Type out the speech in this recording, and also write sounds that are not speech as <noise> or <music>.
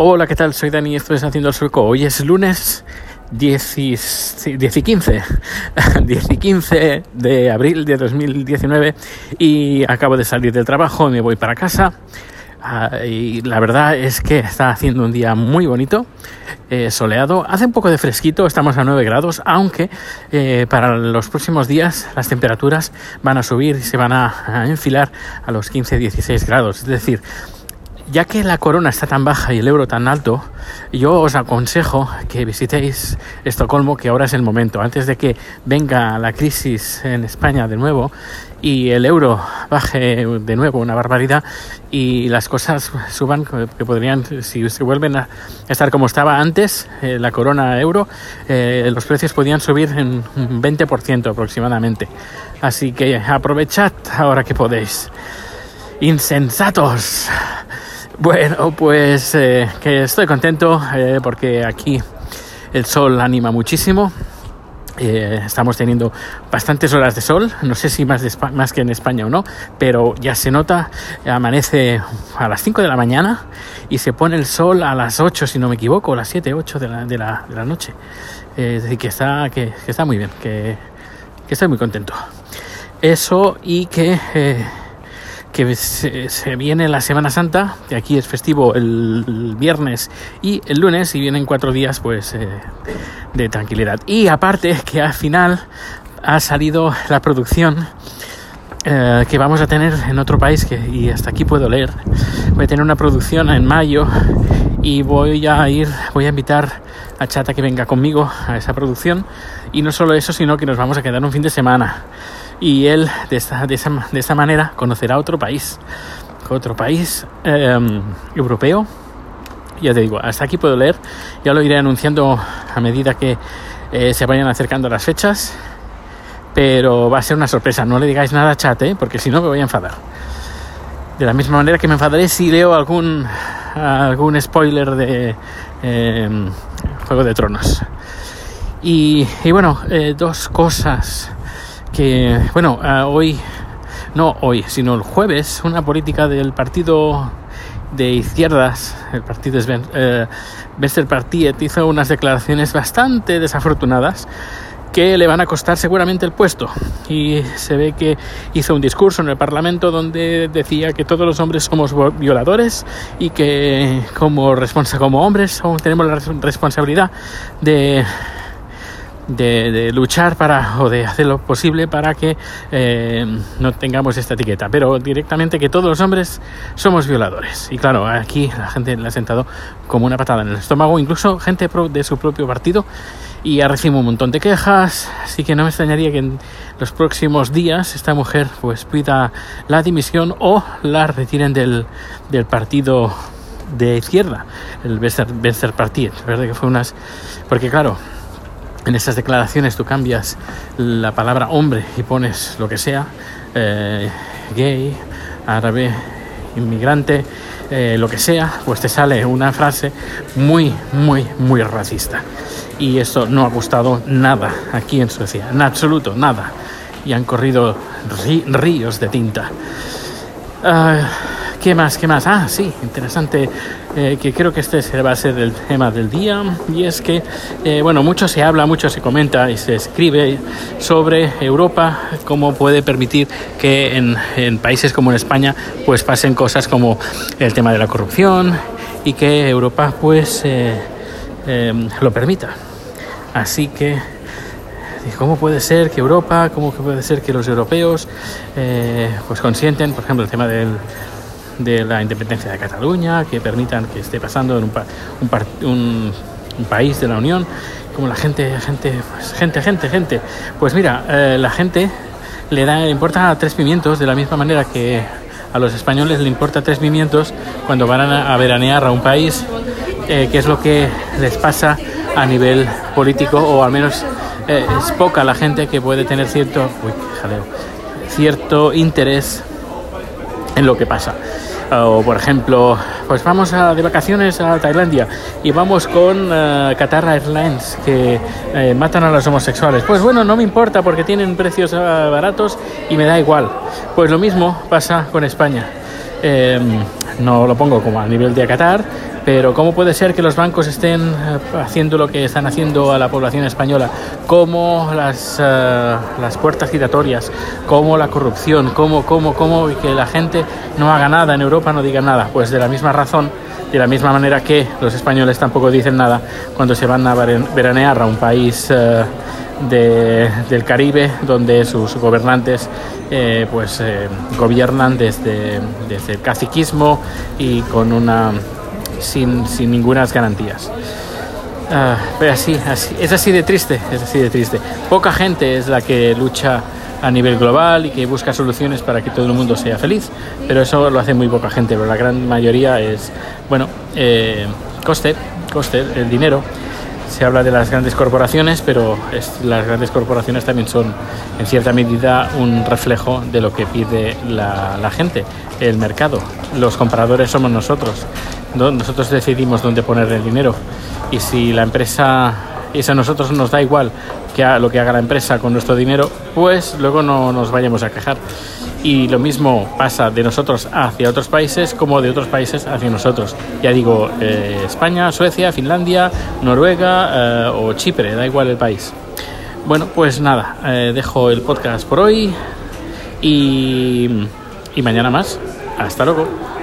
Hola, ¿qué tal? Soy Dani, esto es Haciendo el Sueco. Hoy es lunes 10 y, 10 y 15, 10 <laughs> y 15 de abril de 2019 y acabo de salir del trabajo, me voy para casa. Ah, y la verdad es que está haciendo un día muy bonito, eh, soleado, hace un poco de fresquito, estamos a 9 grados, aunque eh, para los próximos días las temperaturas van a subir y se van a, a enfilar a los 15-16 grados, es decir, ya que la corona está tan baja y el euro tan alto, yo os aconsejo que visitéis Estocolmo, que ahora es el momento, antes de que venga la crisis en España de nuevo y el euro baje de nuevo una barbaridad y las cosas suban, que podrían, si se vuelven a estar como estaba antes, eh, la corona euro, eh, los precios podrían subir en un 20% aproximadamente. Así que aprovechad ahora que podéis. Insensatos. Bueno, pues eh, que estoy contento eh, porque aquí el sol anima muchísimo. Eh, estamos teniendo bastantes horas de sol, no sé si más, más que en España o no, pero ya se nota, amanece a las 5 de la mañana y se pone el sol a las 8, si no me equivoco, a las 7, 8 de la, de la, de la noche. es decir, que está, que, está muy bien, que, que estoy muy contento. Eso y que que se, viene la Semana Santa, que aquí es festivo el, viernes y el lunes, y vienen cuatro días pues eh, de tranquilidad. Y aparte que al final ha salido la producción eh, que vamos a tener en otro país, que, y hasta aquí puedo leer, voy a tener una producción en mayo y voy a ir, voy a invitar a Chata que venga conmigo a esa producción. Y no solo eso, sino que nos vamos a quedar un fin de semana y él de esta, de esa, de esa manera conocerá otro país, otro país eh, europeo. Ya te digo, hasta aquí puedo leer, ya lo iré anunciando a medida que eh, se vayan acercando las fechas, pero va a ser una sorpresa, no le digáis nada a chat, ¿eh? porque si no me voy a enfadar. De la misma manera que me enfadaré si leo algún, algún spoiler de eh, Juego de Tronos. Y, y bueno, eh, dos cosas bueno, uh, hoy, no hoy, sino el jueves, una política del partido de izquierdas, el partido Sven, eh, hizo unas declaraciones bastante desafortunadas que le van a costar seguramente el puesto. Y se ve que hizo un discurso en el Parlamento donde decía que todos los hombres somos violadores y que como, responsa como hombres tenemos la responsabilidad de de, de, luchar para o de hacer lo posible para que eh, no tengamos esta etiqueta, pero directamente que todos los hombres somos violadores. Y claro, aquí la gente le ha sentado como una patada en el estómago, incluso gente de su propio partido, y ha recibido un montón de quejas, así que no me extrañaría que en los próximos días esta mujer pues pida la dimisión o la retiren del, del partido de izquierda, el Vencer Partiet, ¿verdad? Que fue unas... Porque claro, en esas declaraciones tú cambias la palabra hombre y pones lo que sea, eh, gay, árabe, inmigrante, eh, lo que sea, pues te sale una frase muy, muy, muy racista. Y esto no ha gustado nada aquí en Suecia, en absoluto, nada. Y han corrido ríos de tinta. Uh, ¿Qué más? ¿Qué más? Ah, sí, interesante, eh, que creo que este va a ser el tema del día, y es que, eh, bueno, mucho se habla, mucho se comenta y se escribe sobre Europa, cómo puede permitir que en, en países como en España, pues pasen cosas como el tema de la corrupción y que Europa, pues, eh, lo permita. Así que ¿Cómo puede ser que Europa, cómo puede ser que los europeos eh, pues consienten, por ejemplo, el tema del, de la independencia de Cataluña, que permitan que esté pasando en un, un, un, país de la Unión, como la gente, gente, pues, gente, gente, gente. Pues mira, eh, la gente le da, importa tres pimientos de la misma manera que a los españoles le importa tres pimientos cuando van a, a veranear a un país, eh, que es lo que les pasa a nivel político, o al menos eh, es poca la gente que puede tener cierto, uy, jaleo, cierto interés en lo que pasa. O por ejemplo, pues vamos a, de vacaciones a Tailandia y vamos con uh, Qatar Airlines que eh, matan a los homosexuales. Pues bueno, no me importa porque tienen precios uh, baratos y me da igual. Pues lo mismo pasa con España. Eh, no lo pongo como a nivel de Qatar, Pero ¿cómo puede ser que los bancos estén eh, haciendo lo que están haciendo a la población española? ¿Cómo las, eh, las puertas giratorias? ¿Cómo la corrupción? ¿Cómo, cómo, cómo que la gente no haga nada en Europa, no diga nada? Pues de la misma razón, de la misma manera que los españoles tampoco dicen nada cuando se van a veranear a un país eh, de, del Caribe donde sus gobernantes pues gobiernan desde, desde el caciquismo y con una sin, sin ninguna garantías. Ah, pero así, así, es así de triste, es así de triste. Poca gente es la que lucha a nivel global y que busca soluciones para que todo el mundo sea feliz, pero eso lo hace muy poca gente, pero la gran mayoría es, bueno, eh, coste, coste, el dinero. Se habla de las grandes corporaciones, pero las grandes corporaciones también son en cierta medida un reflejo de lo que pide la, la gente, el mercado. Los compradores somos nosotros nosotros decidimos dónde poner el dinero y si la empresa y a nosotros nos da igual que lo que haga la empresa con nuestro dinero, pues luego no nos vayamos a quejar. Y lo mismo pasa de nosotros hacia otros países como de otros países hacia nosotros. Ya digo, eh, España, Suecia, Finlandia, Noruega eh, o Chipre, da igual el país. Bueno, pues nada, eh, dejo el podcast por hoy y, y mañana más. Hasta luego.